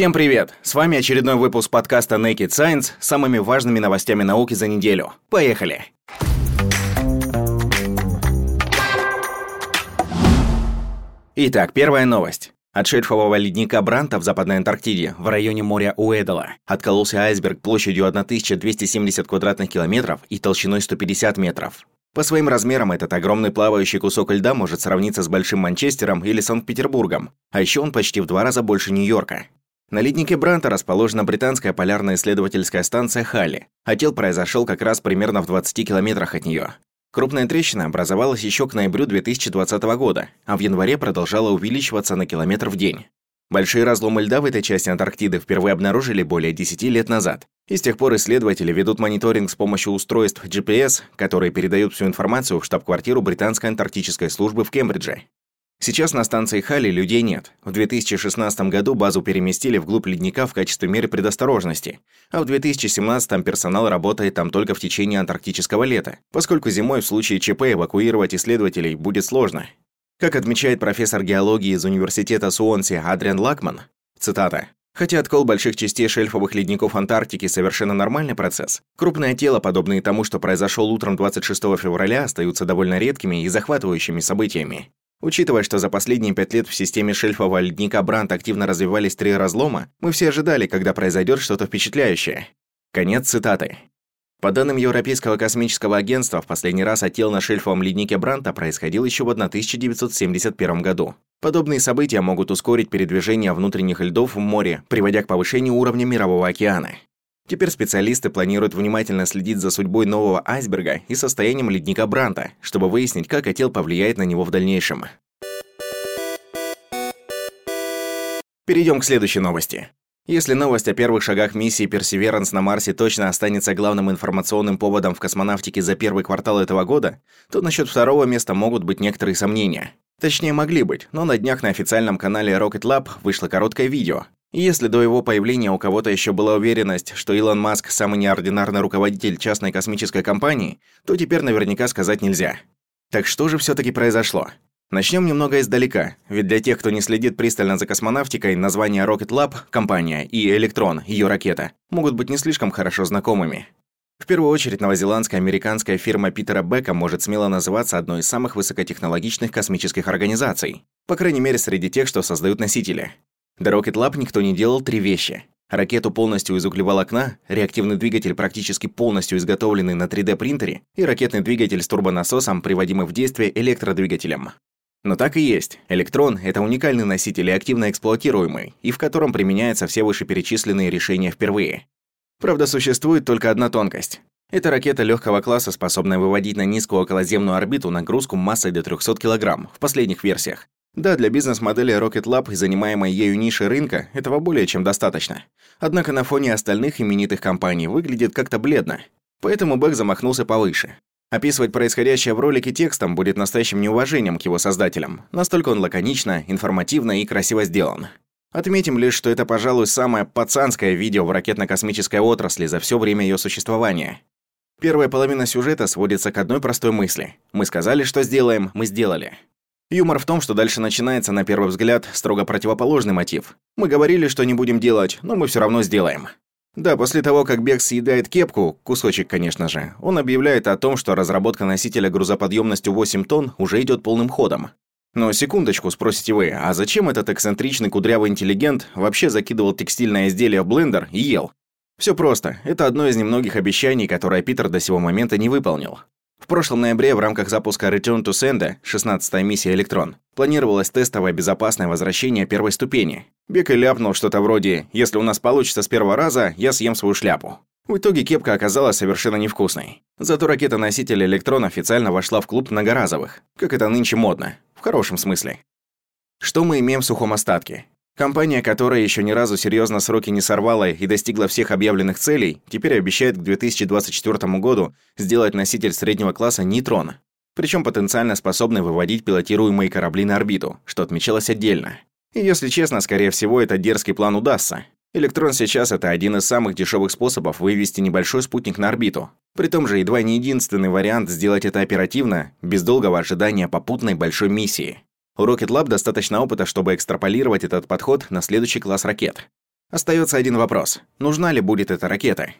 Всем привет! С вами очередной выпуск подкаста Naked Science с самыми важными новостями науки за неделю. Поехали! Итак, первая новость. От шельфового ледника Бранта в Западной Антарктиде в районе моря Уэдала откололся айсберг площадью 1270 квадратных километров и толщиной 150 метров. По своим размерам этот огромный плавающий кусок льда может сравниться с Большим Манчестером или Санкт-Петербургом, а еще он почти в два раза больше Нью-Йорка. На леднике Бранта расположена британская полярная исследовательская станция Халли. Отел произошел как раз примерно в 20 километрах от нее. Крупная трещина образовалась еще к ноябрю 2020 года, а в январе продолжала увеличиваться на километр в день. Большие разломы льда в этой части Антарктиды впервые обнаружили более 10 лет назад. И с тех пор исследователи ведут мониторинг с помощью устройств GPS, которые передают всю информацию в штаб-квартиру британской антарктической службы в Кембридже. Сейчас на станции Хали людей нет. В 2016 году базу переместили вглубь ледника в качестве меры предосторожности, а в 2017 персонал работает там только в течение антарктического лета, поскольку зимой в случае ЧП эвакуировать исследователей будет сложно. Как отмечает профессор геологии из университета Суонси Адриан Лакман, цитата, Хотя откол больших частей шельфовых ледников Антарктики совершенно нормальный процесс, крупное тело, подобные тому, что произошел утром 26 февраля, остаются довольно редкими и захватывающими событиями. Учитывая, что за последние пять лет в системе шельфового ледника Брант активно развивались три разлома, мы все ожидали, когда произойдет что-то впечатляющее. Конец цитаты. По данным Европейского космического агентства, в последний раз отел на шельфовом леднике Бранта происходил еще в 1971 году. Подобные события могут ускорить передвижение внутренних льдов в море, приводя к повышению уровня Мирового океана. Теперь специалисты планируют внимательно следить за судьбой нового айсберга и состоянием ледника Бранта, чтобы выяснить, как отел повлияет на него в дальнейшем. Перейдем к следующей новости. Если новость о первых шагах миссии Perseverance на Марсе точно останется главным информационным поводом в космонавтике за первый квартал этого года, то насчет второго места могут быть некоторые сомнения. Точнее, могли быть, но на днях на официальном канале Rocket Lab вышло короткое видео, если до его появления у кого-то еще была уверенность, что Илон Маск – самый неординарный руководитель частной космической компании, то теперь наверняка сказать нельзя. Так что же все таки произошло? Начнем немного издалека, ведь для тех, кто не следит пристально за космонавтикой, названия Rocket Lab, компания, и Electron, ее ракета, могут быть не слишком хорошо знакомыми. В первую очередь, новозеландская американская фирма Питера Бека может смело называться одной из самых высокотехнологичных космических организаций, по крайней мере, среди тех, что создают носители. До Rocket Lab никто не делал три вещи. Ракету полностью из углеволокна, реактивный двигатель практически полностью изготовленный на 3D-принтере и ракетный двигатель с турбонасосом, приводимый в действие электродвигателем. Но так и есть. Электрон — это уникальный носитель и активно эксплуатируемый, и в котором применяются все вышеперечисленные решения впервые. Правда, существует только одна тонкость. Это ракета легкого класса, способная выводить на низкую околоземную орбиту нагрузку массой до 300 кг в последних версиях, да, для бизнес-модели Rocket Lab и занимаемой ею ниши рынка этого более чем достаточно. Однако на фоне остальных именитых компаний выглядит как-то бледно. Поэтому Бэк замахнулся повыше. Описывать происходящее в ролике текстом будет настоящим неуважением к его создателям. Настолько он лаконично, информативно и красиво сделан. Отметим лишь, что это, пожалуй, самое пацанское видео в ракетно-космической отрасли за все время ее существования. Первая половина сюжета сводится к одной простой мысли. Мы сказали, что сделаем, мы сделали. Юмор в том, что дальше начинается, на первый взгляд, строго противоположный мотив. Мы говорили, что не будем делать, но мы все равно сделаем. Да, после того, как Бег съедает кепку, кусочек, конечно же, он объявляет о том, что разработка носителя грузоподъемностью 8 тонн уже идет полным ходом. Но секундочку, спросите вы, а зачем этот эксцентричный кудрявый интеллигент вообще закидывал текстильное изделие в блендер и ел? Все просто. Это одно из немногих обещаний, которое Питер до сего момента не выполнил. В прошлом ноябре в рамках запуска Return to Sender, 16-я миссия «Электрон», планировалось тестовое безопасное возвращение первой ступени. Бека ляпнул что-то вроде «Если у нас получится с первого раза, я съем свою шляпу». В итоге кепка оказалась совершенно невкусной. Зато ракета-носитель «Электрон» официально вошла в клуб многоразовых, как это нынче модно, в хорошем смысле. Что мы имеем в сухом остатке? Компания, которая еще ни разу серьезно сроки не сорвала и достигла всех объявленных целей, теперь обещает к 2024 году сделать носитель среднего класса «Нейтрон», причем потенциально способный выводить пилотируемые корабли на орбиту, что отмечалось отдельно. И если честно, скорее всего, этот дерзкий план удастся. Электрон сейчас это один из самых дешевых способов вывести небольшой спутник на орбиту. При том же едва не единственный вариант сделать это оперативно, без долгого ожидания попутной большой миссии. У Rocket Lab достаточно опыта, чтобы экстраполировать этот подход на следующий класс ракет. Остается один вопрос. Нужна ли будет эта ракета?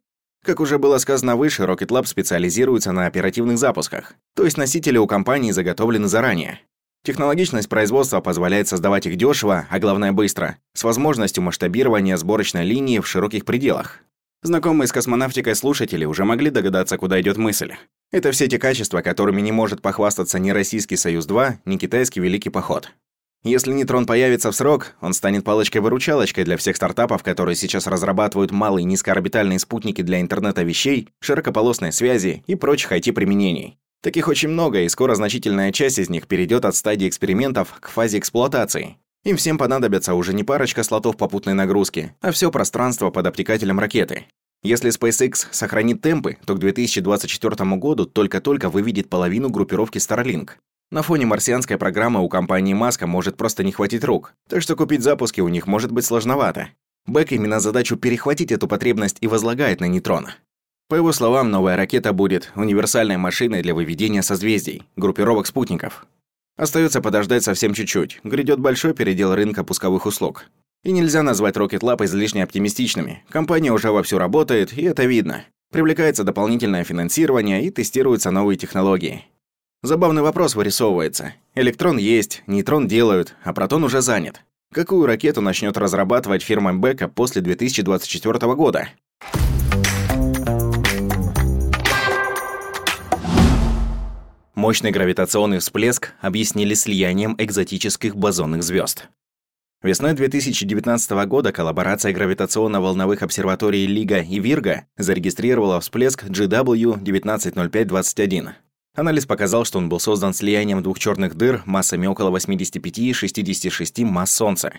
Как уже было сказано выше, Rocket Lab специализируется на оперативных запусках, то есть носители у компании заготовлены заранее. Технологичность производства позволяет создавать их дешево, а главное быстро, с возможностью масштабирования сборочной линии в широких пределах. Знакомые с космонавтикой слушатели уже могли догадаться, куда идет мысль. Это все те качества, которыми не может похвастаться ни Российский Союз-2, ни Китайский Великий Поход. Если нейтрон появится в срок, он станет палочкой-выручалочкой для всех стартапов, которые сейчас разрабатывают малые низкоорбитальные спутники для интернета вещей, широкополосной связи и прочих IT-применений. Таких очень много, и скоро значительная часть из них перейдет от стадии экспериментов к фазе эксплуатации. Им всем понадобится уже не парочка слотов попутной нагрузки, а все пространство под обтекателем ракеты. Если SpaceX сохранит темпы, то к 2024 году только-только выведет половину группировки Starlink. На фоне марсианской программы у компании Маска может просто не хватить рук, так что купить запуски у них может быть сложновато. Бэк именно задачу перехватить эту потребность и возлагает на нейтрона. По его словам, новая ракета будет универсальной машиной для выведения созвездий, группировок спутников. Остается подождать совсем чуть-чуть. Грядет большой передел рынка пусковых услуг. И нельзя назвать Rocket Lab излишне оптимистичными. Компания уже вовсю работает, и это видно. Привлекается дополнительное финансирование и тестируются новые технологии. Забавный вопрос вырисовывается. Электрон есть, нейтрон делают, а протон уже занят. Какую ракету начнет разрабатывать фирма Бека после 2024 года? Мощный гравитационный всплеск объяснили слиянием экзотических бозонных звезд. Весной 2019 года коллаборация гравитационно-волновых обсерваторий Лига и Вирга зарегистрировала всплеск GW190521. Анализ показал, что он был создан слиянием двух черных дыр массами около 85 и 66 масс Солнца.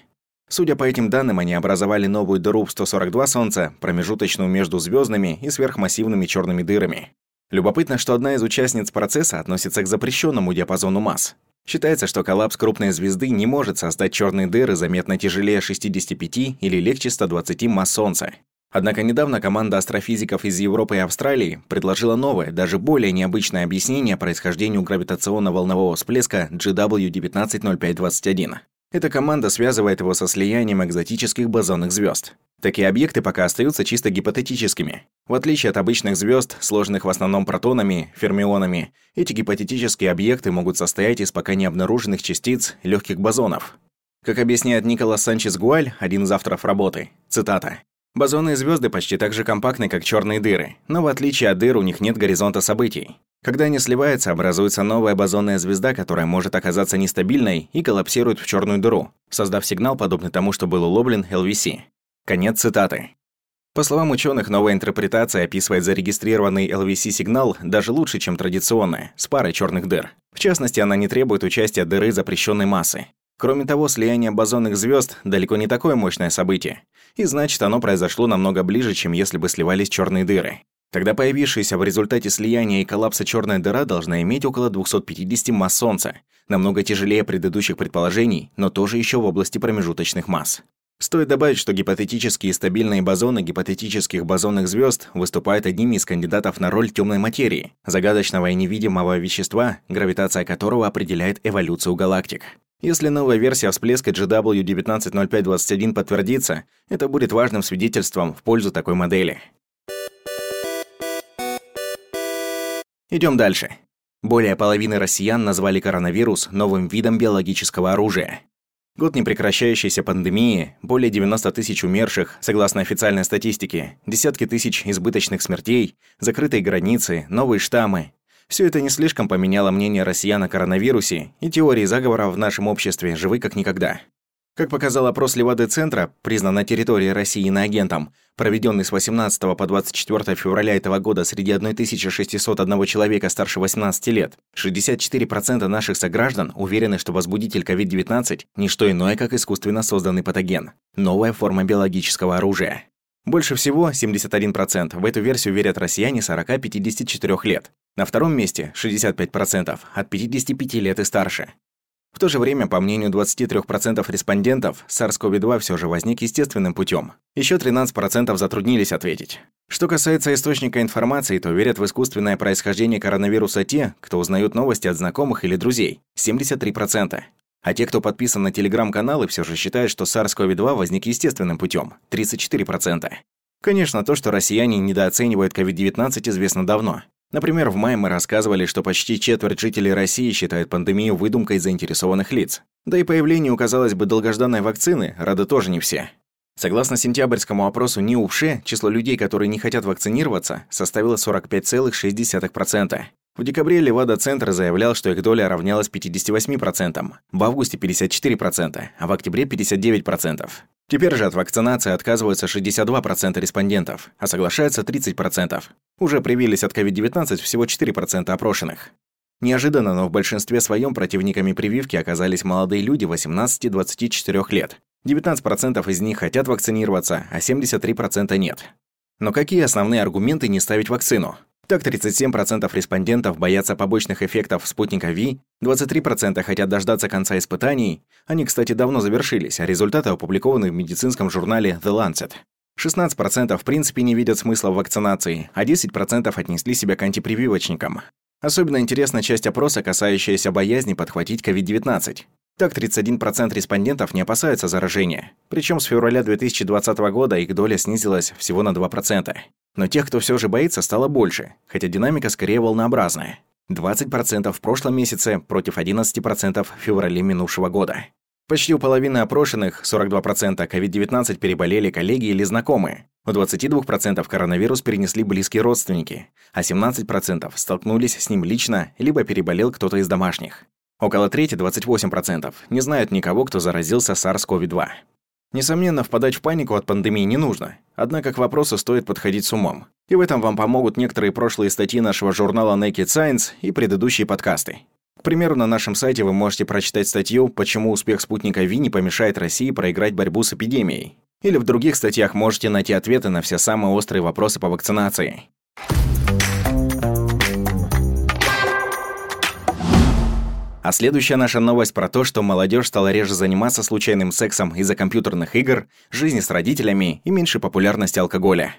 Судя по этим данным, они образовали новую дыру в 142 Солнца, промежуточную между звездными и сверхмассивными черными дырами. Любопытно, что одна из участниц процесса относится к запрещенному диапазону масс. Считается, что коллапс крупной звезды не может создать черные дыры заметно тяжелее 65 или легче 120 масс Солнца. Однако недавно команда астрофизиков из Европы и Австралии предложила новое, даже более необычное объяснение происхождению гравитационно-волнового всплеска GW190521. Эта команда связывает его со слиянием экзотических бозонных звезд. Такие объекты пока остаются чисто гипотетическими. В отличие от обычных звезд, сложных в основном протонами, фермионами, эти гипотетические объекты могут состоять из пока не обнаруженных частиц легких бозонов. Как объясняет Николас Санчес Гуаль, один из авторов работы, цитата, Бозонные звезды почти так же компактны, как черные дыры, но в отличие от дыр у них нет горизонта событий. Когда они сливаются, образуется новая бозонная звезда, которая может оказаться нестабильной и коллапсирует в черную дыру, создав сигнал, подобный тому, что был уловлен LVC. Конец цитаты. По словам ученых, новая интерпретация описывает зарегистрированный LVC-сигнал даже лучше, чем традиционная, с парой черных дыр. В частности, она не требует участия дыры запрещенной массы. Кроме того, слияние бозонных звезд далеко не такое мощное событие, и значит, оно произошло намного ближе, чем если бы сливались черные дыры. Тогда появившаяся в результате слияния и коллапса черная дыра должна иметь около 250 масс Солнца, намного тяжелее предыдущих предположений, но тоже еще в области промежуточных масс. Стоит добавить, что гипотетические стабильные бозоны гипотетических бозонных звезд выступают одними из кандидатов на роль темной материи, загадочного и невидимого вещества, гравитация которого определяет эволюцию галактик. Если новая версия всплеска GW190521 подтвердится, это будет важным свидетельством в пользу такой модели. Идем дальше. Более половины россиян назвали коронавирус новым видом биологического оружия. Год непрекращающейся пандемии, более 90 тысяч умерших, согласно официальной статистике, десятки тысяч избыточных смертей, закрытые границы, новые штаммы, все это не слишком поменяло мнение россиян о коронавирусе, и теории заговора в нашем обществе живы как никогда. Как показал опрос Левады-центра, признан на территории России иноагентом, проведенный с 18 по 24 февраля этого года среди 1601 человека старше 18 лет, 64% наших сограждан уверены, что возбудитель COVID-19 – не что иное, как искусственно созданный патоген, новая форма биологического оружия. Больше всего, 71%, в эту версию верят россияне 40-54 лет. На втором месте 65% от 55 лет и старше. В то же время, по мнению 23% респондентов, SARS-CoV-2 все же возник естественным путем. Еще 13% затруднились ответить. Что касается источника информации, то верят в искусственное происхождение коронавируса те, кто узнают новости от знакомых или друзей – 73%. А те, кто подписан на телеграм-каналы, все же считают, что SARS-CoV-2 возник естественным путем – 34%. Конечно, то, что россияне недооценивают COVID-19, известно давно. Например, в мае мы рассказывали, что почти четверть жителей России считают пандемию выдумкой заинтересованных лиц. Да и появлению, казалось бы, долгожданной вакцины рады тоже не все. Согласно сентябрьскому опросу НИУПШЕ, число людей, которые не хотят вакцинироваться, составило 45,6%. В декабре Левада-центр заявлял, что их доля равнялась 58%, в августе 54%, а в октябре 59%. Теперь же от вакцинации отказываются 62% респондентов, а соглашаются 30%. Уже привились от COVID-19 всего 4% опрошенных. Неожиданно, но в большинстве своем противниками прививки оказались молодые люди 18-24 лет. 19% из них хотят вакцинироваться, а 73% нет. Но какие основные аргументы не ставить вакцину? Так, 37% респондентов боятся побочных эффектов спутника Ви, 23% хотят дождаться конца испытаний, они, кстати, давно завершились, а результаты опубликованы в медицинском журнале The Lancet. 16% в принципе не видят смысла в вакцинации, а 10% отнесли себя к антипрививочникам. Особенно интересна часть опроса, касающаяся боязни подхватить COVID-19. Так, 31% респондентов не опасаются заражения. Причем с февраля 2020 года их доля снизилась всего на 2%. Но тех, кто все же боится, стало больше, хотя динамика скорее волнообразная. 20% в прошлом месяце против 11% в феврале минувшего года. Почти у половины опрошенных, 42%, COVID-19 переболели коллеги или знакомые. У 22% коронавирус перенесли близкие родственники, а 17% столкнулись с ним лично, либо переболел кто-то из домашних. Около трети, 28%, не знают никого, кто заразился SARS-CoV-2. Несомненно, впадать в панику от пандемии не нужно. Однако к вопросу стоит подходить с умом. И в этом вам помогут некоторые прошлые статьи нашего журнала Naked Science и предыдущие подкасты. К примеру, на нашем сайте вы можете прочитать статью «Почему успех спутника Ви не помешает России проиграть борьбу с эпидемией». Или в других статьях можете найти ответы на все самые острые вопросы по вакцинации. А следующая наша новость про то, что молодежь стала реже заниматься случайным сексом из-за компьютерных игр, жизни с родителями и меньшей популярности алкоголя.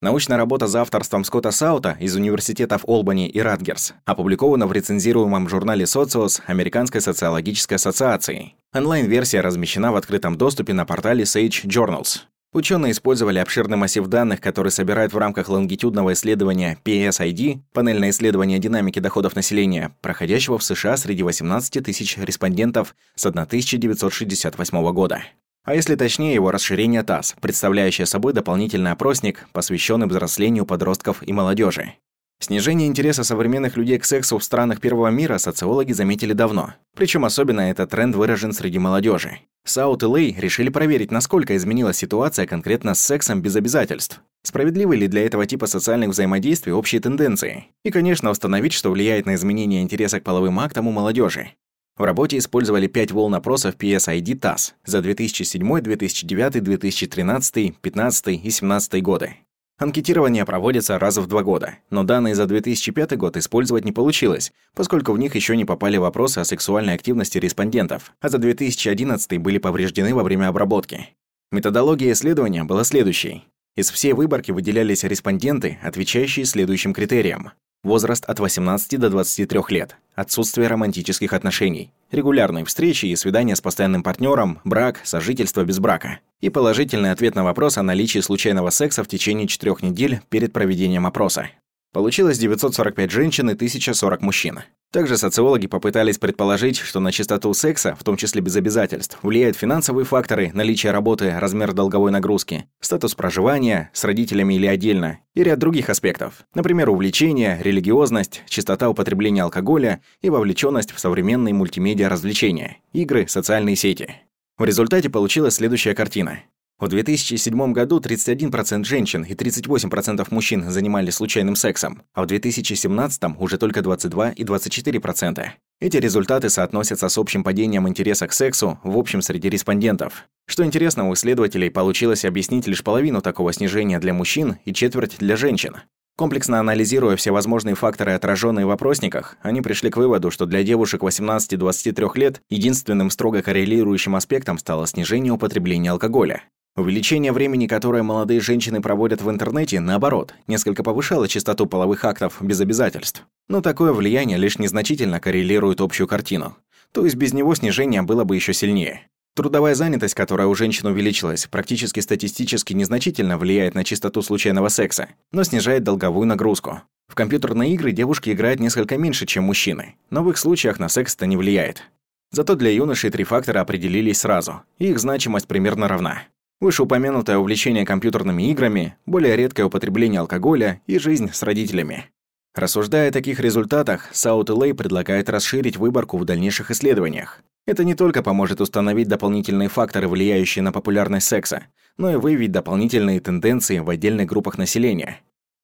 Научная работа за авторством Скотта Саута из университетов Олбани и Радгерс опубликована в рецензируемом журнале Socios Американской социологической ассоциации. Онлайн-версия размещена в открытом доступе на портале Sage Journals. Ученые использовали обширный массив данных, который собирают в рамках лонгитюдного исследования PSID, панельное исследование динамики доходов населения, проходящего в США среди 18 тысяч респондентов с 1968 года. А если точнее, его расширение ТАСС, представляющее собой дополнительный опросник, посвященный взрослению подростков и молодежи. Снижение интереса современных людей к сексу в странах первого мира социологи заметили давно. Причем особенно этот тренд выражен среди молодежи. Саут и Лей решили проверить, насколько изменилась ситуация конкретно с сексом без обязательств. Справедливы ли для этого типа социальных взаимодействий общие тенденции? И, конечно, установить, что влияет на изменение интереса к половым актам у молодежи. В работе использовали пять волн опросов PSID TAS за 2007, 2009, 2013, 2015 и 2017 годы. Анкетирование проводится раз в два года, но данные за 2005 год использовать не получилось, поскольку в них еще не попали вопросы о сексуальной активности респондентов, а за 2011 были повреждены во время обработки. Методология исследования была следующей. Из всей выборки выделялись респонденты, отвечающие следующим критериям. Возраст от 18 до 23 лет. Отсутствие романтических отношений. Регулярные встречи и свидания с постоянным партнером, брак, сожительство без брака. И положительный ответ на вопрос о наличии случайного секса в течение четырех недель перед проведением опроса. Получилось 945 женщин и 1040 мужчин. Также социологи попытались предположить, что на частоту секса, в том числе без обязательств, влияют финансовые факторы, наличие работы, размер долговой нагрузки, статус проживания, с родителями или отдельно, и ряд других аспектов. Например, увлечение, религиозность, частота употребления алкоголя и вовлеченность в современные мультимедиа развлечения, игры, социальные сети. В результате получилась следующая картина. В 2007 году 31% женщин и 38% мужчин занимались случайным сексом, а в 2017 уже только 22 и 24%. Эти результаты соотносятся с общим падением интереса к сексу в общем среди респондентов. Что интересно, у исследователей получилось объяснить лишь половину такого снижения для мужчин и четверть для женщин. Комплексно анализируя все возможные факторы, отраженные в опросниках, они пришли к выводу, что для девушек 18-23 лет единственным строго коррелирующим аспектом стало снижение употребления алкоголя. Увеличение времени, которое молодые женщины проводят в интернете, наоборот, несколько повышало частоту половых актов без обязательств. Но такое влияние лишь незначительно коррелирует общую картину. То есть без него снижение было бы еще сильнее. Трудовая занятость, которая у женщин увеличилась, практически статистически незначительно влияет на частоту случайного секса, но снижает долговую нагрузку. В компьютерные игры девушки играют несколько меньше, чем мужчины, но в их случаях на секс это не влияет. Зато для юношей три фактора определились сразу, и их значимость примерно равна. Вышеупомянутое увлечение компьютерными играми, более редкое употребление алкоголя и жизнь с родителями. Рассуждая о таких результатах, Саут Лей предлагает расширить выборку в дальнейших исследованиях. Это не только поможет установить дополнительные факторы, влияющие на популярность секса, но и выявить дополнительные тенденции в отдельных группах населения.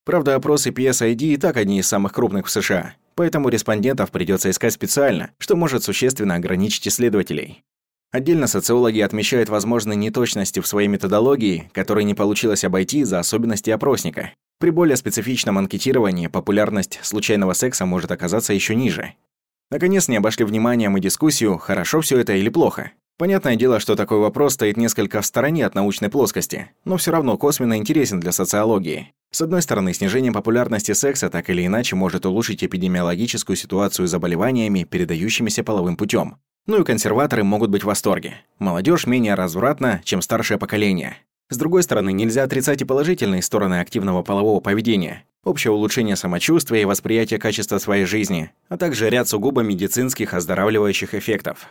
Правда, опросы PSID и так одни из самых крупных в США, поэтому респондентов придется искать специально, что может существенно ограничить исследователей. Отдельно социологи отмечают возможные неточности в своей методологии, которые не получилось обойти из-за особенностей опросника. При более специфичном анкетировании популярность случайного секса может оказаться еще ниже. Наконец, не обошли вниманием и дискуссию, хорошо все это или плохо. Понятное дело, что такой вопрос стоит несколько в стороне от научной плоскости, но все равно косвенно интересен для социологии. С одной стороны, снижение популярности секса так или иначе может улучшить эпидемиологическую ситуацию с заболеваниями, передающимися половым путем. Ну и консерваторы могут быть в восторге. Молодежь менее развратна, чем старшее поколение. С другой стороны, нельзя отрицать и положительные стороны активного полового поведения. Общее улучшение самочувствия и восприятия качества своей жизни, а также ряд сугубо медицинских оздоравливающих эффектов.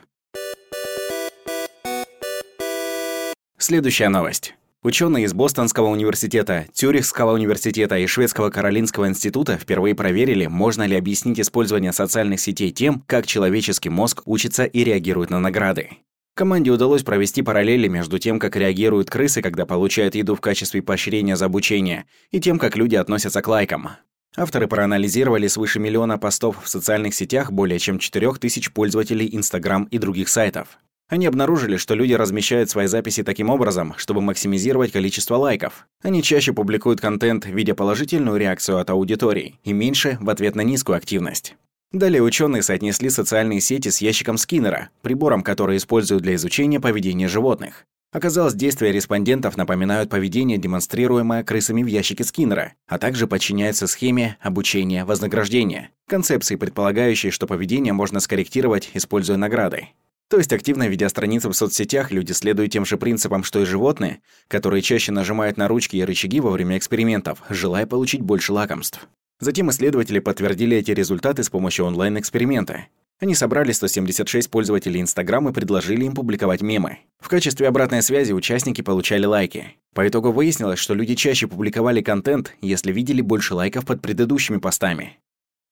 Следующая новость. Ученые из Бостонского университета, Тюрихского университета и Шведского Каролинского института впервые проверили, можно ли объяснить использование социальных сетей тем, как человеческий мозг учится и реагирует на награды. Команде удалось провести параллели между тем, как реагируют крысы, когда получают еду в качестве поощрения за обучение, и тем, как люди относятся к лайкам. Авторы проанализировали свыше миллиона постов в социальных сетях более чем 4000 пользователей Instagram и других сайтов. Они обнаружили, что люди размещают свои записи таким образом, чтобы максимизировать количество лайков. Они чаще публикуют контент, видя положительную реакцию от аудитории, и меньше в ответ на низкую активность. Далее ученые соотнесли социальные сети с ящиком Скиннера, прибором, который используют для изучения поведения животных. Оказалось, действия респондентов напоминают поведение, демонстрируемое крысами в ящике Скиннера, а также подчиняются схеме обучения вознаграждения, концепции, предполагающей, что поведение можно скорректировать, используя награды. То есть активно ведя страницы в соцсетях, люди следуют тем же принципам, что и животные, которые чаще нажимают на ручки и рычаги во время экспериментов, желая получить больше лакомств. Затем исследователи подтвердили эти результаты с помощью онлайн-эксперимента. Они собрали 176 пользователей Инстаграм и предложили им публиковать мемы. В качестве обратной связи участники получали лайки. По итогу выяснилось, что люди чаще публиковали контент, если видели больше лайков под предыдущими постами.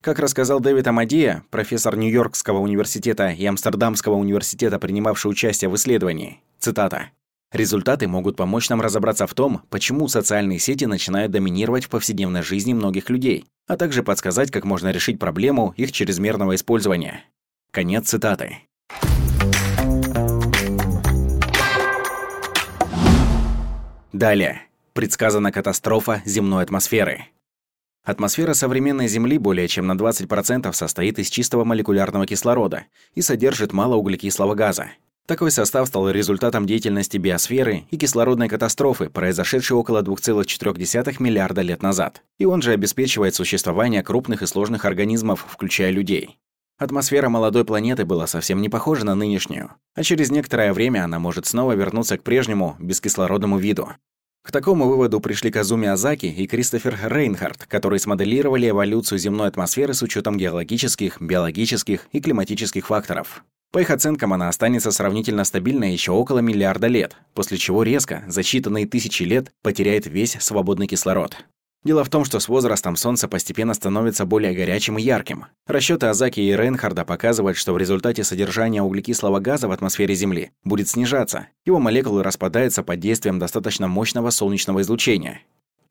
Как рассказал Дэвид Амадия, профессор Нью-Йоркского университета и Амстердамского университета, принимавший участие в исследовании, цитата, «Результаты могут помочь нам разобраться в том, почему социальные сети начинают доминировать в повседневной жизни многих людей, а также подсказать, как можно решить проблему их чрезмерного использования». Конец цитаты. Далее. Предсказана катастрофа земной атмосферы. Атмосфера современной Земли более чем на 20% состоит из чистого молекулярного кислорода и содержит мало углекислого газа. Такой состав стал результатом деятельности биосферы и кислородной катастрофы, произошедшей около 2,4 миллиарда лет назад. И он же обеспечивает существование крупных и сложных организмов, включая людей. Атмосфера молодой планеты была совсем не похожа на нынешнюю, а через некоторое время она может снова вернуться к прежнему, бескислородному виду. К такому выводу пришли Казуми Азаки и Кристофер Рейнхард, которые смоделировали эволюцию земной атмосферы с учетом геологических, биологических и климатических факторов. По их оценкам, она останется сравнительно стабильной еще около миллиарда лет, после чего резко, за считанные тысячи лет, потеряет весь свободный кислород. Дело в том, что с возрастом Солнце постепенно становится более горячим и ярким. Расчеты Азаки и Рейнхарда показывают, что в результате содержания углекислого газа в атмосфере Земли будет снижаться. Его молекулы распадаются под действием достаточно мощного солнечного излучения.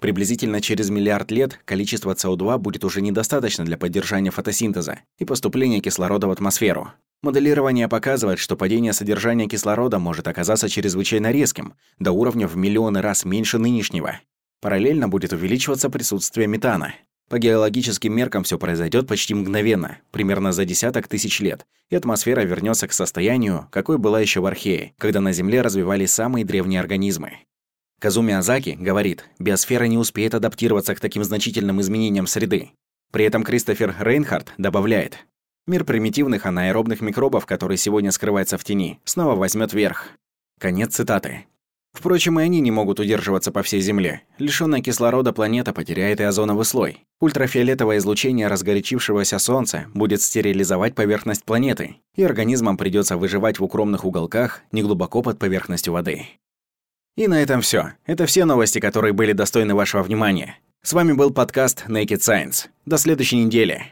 Приблизительно через миллиард лет количество СО2 будет уже недостаточно для поддержания фотосинтеза и поступления кислорода в атмосферу. Моделирование показывает, что падение содержания кислорода может оказаться чрезвычайно резким, до уровня в миллионы раз меньше нынешнего. Параллельно будет увеличиваться присутствие метана. По геологическим меркам все произойдет почти мгновенно, примерно за десяток тысяч лет, и атмосфера вернется к состоянию, какой была еще в Архее, когда на Земле развивались самые древние организмы. Казуми Азаки говорит, биосфера не успеет адаптироваться к таким значительным изменениям среды. При этом Кристофер Рейнхард добавляет, мир примитивных анаэробных микробов, который сегодня скрывается в тени, снова возьмет верх. Конец цитаты. Впрочем, и они не могут удерживаться по всей Земле. Лишённая кислорода планета потеряет и озоновый слой. Ультрафиолетовое излучение разгорячившегося Солнца будет стерилизовать поверхность планеты, и организмам придётся выживать в укромных уголках, неглубоко под поверхностью воды. И на этом всё. Это все новости, которые были достойны вашего внимания. С вами был подкаст Naked Science. До следующей недели.